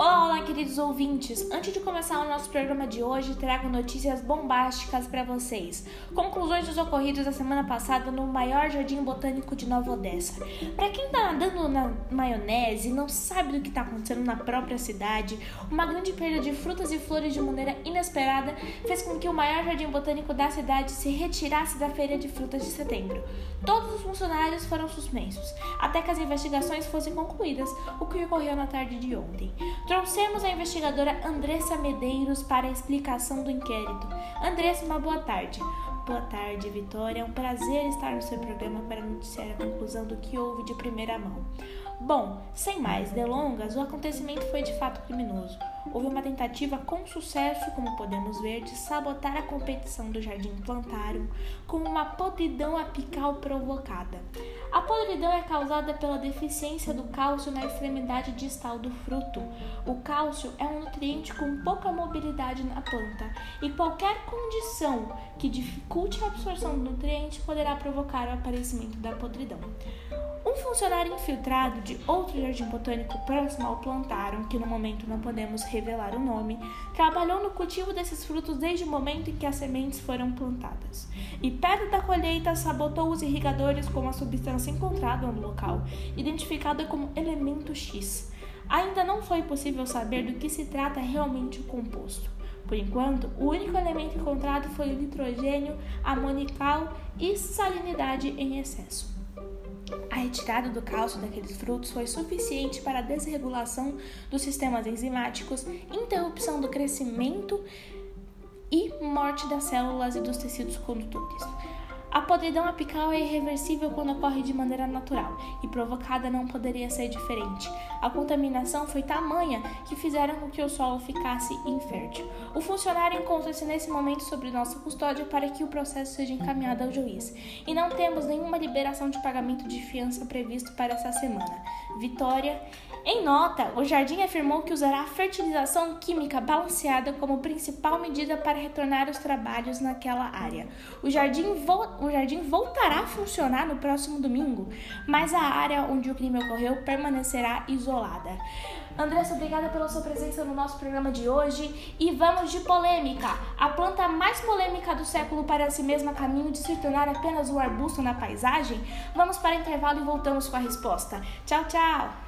Olá, queridos ouvintes! Antes de começar o nosso programa de hoje, trago notícias bombásticas para vocês. Conclusões dos ocorridos da semana passada no maior jardim botânico de Nova Odessa. Para quem tá andando na maionese e não sabe do que está acontecendo na própria cidade, uma grande perda de frutas e flores de maneira inesperada fez com que o maior jardim botânico da cidade se retirasse da feira de frutas de setembro. Todos os funcionários foram suspensos, até que as investigações fossem concluídas, o que ocorreu na tarde de ontem. Trouxemos a investigadora Andressa Medeiros para a explicação do inquérito. Andressa, uma boa tarde. Boa tarde, Vitória. É um prazer estar no seu programa para noticiar a conclusão do que houve de primeira mão. Bom, sem mais delongas, o acontecimento foi de fato criminoso. Houve uma tentativa com sucesso, como podemos ver, de sabotar a competição do Jardim Plantário com uma podridão apical provocada. Podridão é causada pela deficiência do cálcio na extremidade distal do fruto. O cálcio é um nutriente com pouca mobilidade na planta e qualquer condição que dificulte a absorção do nutriente poderá provocar o aparecimento da podridão. Funcionário infiltrado de outro jardim botânico próximo ao plantarum, que no momento não podemos revelar o nome, trabalhou no cultivo desses frutos desde o momento em que as sementes foram plantadas. E perto da colheita sabotou os irrigadores com a substância encontrada no local, identificada como elemento X. Ainda não foi possível saber do que se trata realmente o composto. Por enquanto, o único elemento encontrado foi o nitrogênio amonical e salinidade em excesso. A retirada do cálcio daqueles frutos foi suficiente para a desregulação dos sistemas enzimáticos, interrupção do crescimento e morte das células e dos tecidos condutores. A podridão apical é irreversível quando ocorre de maneira natural e provocada não poderia ser diferente. A contaminação foi tamanha que fizeram com que o solo ficasse infértil. O funcionário encontra-se nesse momento sob nossa custódia para que o processo seja encaminhado ao juiz e não temos nenhuma liberação de pagamento de fiança previsto para essa semana. Vitória em nota, o Jardim afirmou que usará fertilização química balanceada como principal medida para retornar os trabalhos naquela área. O Jardim, vo o jardim voltará a funcionar no próximo domingo, mas a área onde o crime ocorreu permanecerá isolada. Andressa, obrigada pela sua presença no nosso programa de hoje. E vamos de polêmica. A planta mais polêmica do século para si mesma caminho de se tornar apenas um arbusto na paisagem? Vamos para o intervalo e voltamos com a resposta. Tchau, tchau!